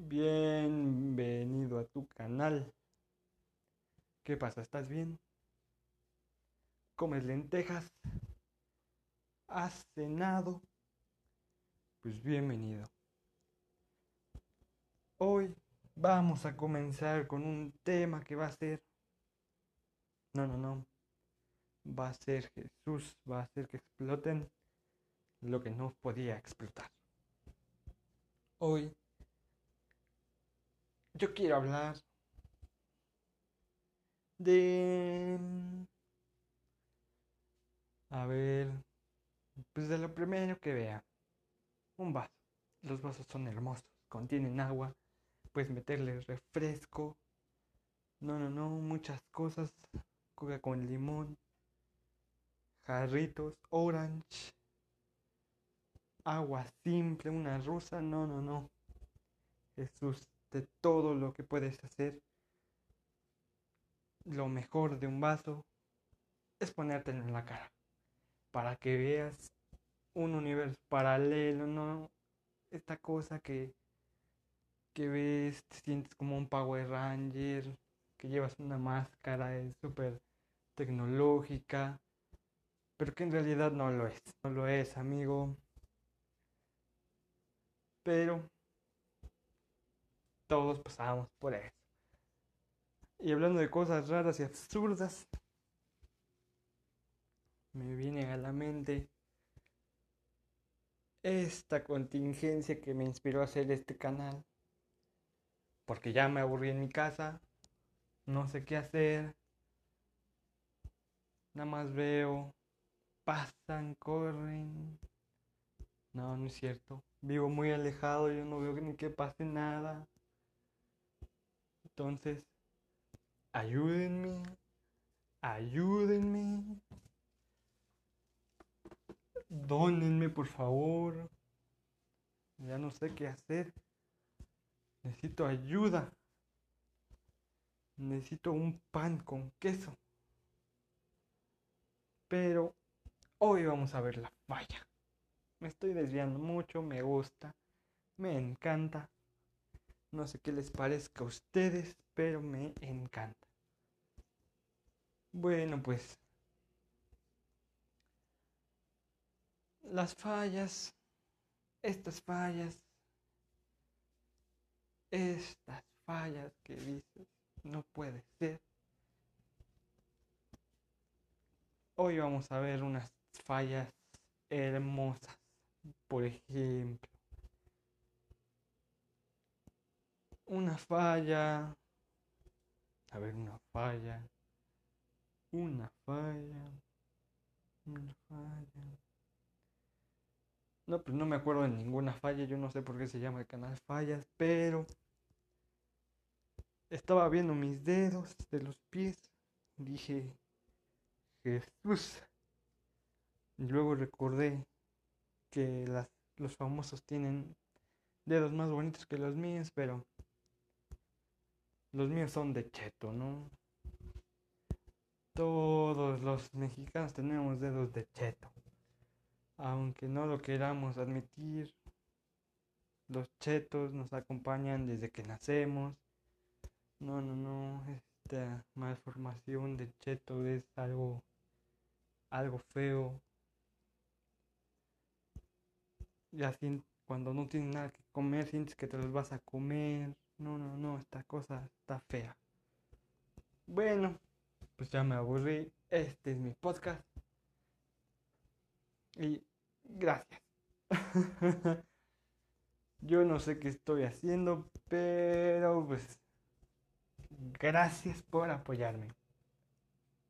Bienvenido a tu canal. ¿Qué pasa? ¿Estás bien? ¿Comes lentejas? ¿Has cenado? Pues bienvenido. Hoy vamos a comenzar con un tema que va a ser... No, no, no. Va a ser Jesús, va a hacer que exploten lo que no podía explotar. Hoy yo quiero hablar de... A ver, pues de lo primero que vea. Un vaso. Los vasos son hermosos, contienen agua, puedes meterle refresco. No, no, no, muchas cosas. Coca con limón, jarritos, orange, agua simple, una rusa. No, no, no. Jesús de todo lo que puedes hacer, lo mejor de un vaso es ponértelo en la cara para que veas un universo paralelo, no esta cosa que que ves, te sientes como un Power Ranger, que llevas una máscara, es súper tecnológica, pero que en realidad no lo es, no lo es, amigo. Pero todos pasamos por eso. Y hablando de cosas raras y absurdas, me viene a la mente esta contingencia que me inspiró a hacer este canal. Porque ya me aburrí en mi casa, no sé qué hacer, nada más veo, pasan, corren. No, no es cierto. Vivo muy alejado, yo no veo ni que pase nada. Entonces, ayúdenme, ayúdenme. Dónenme, por favor. Ya no sé qué hacer. Necesito ayuda. Necesito un pan con queso. Pero hoy vamos a ver la falla. Me estoy desviando mucho, me gusta, me encanta. No sé qué les parezca a ustedes, pero me encanta. Bueno, pues las fallas, estas fallas, estas fallas que dices, no puede ser. Hoy vamos a ver unas fallas hermosas. Por ejemplo, una falla. A ver, una falla. Una falla. Una falla. No, pues no me acuerdo de ninguna falla. Yo no sé por qué se llama el canal Fallas, pero estaba viendo mis dedos de los pies. Dije, Jesús. Y luego recordé que las, los famosos tienen dedos más bonitos que los míos, pero los míos son de cheto, ¿no? Todos los mexicanos tenemos dedos de cheto. Aunque no lo queramos admitir, los chetos nos acompañan desde que nacemos. No, no, no, esta malformación de cheto es algo algo feo. Y así cuando no tienes nada que comer, sientes que te los vas a comer. No, no, no, esta cosa está fea. Bueno, pues ya me aburrí. Este es mi podcast. Y gracias. Yo no sé qué estoy haciendo, pero pues gracias por apoyarme.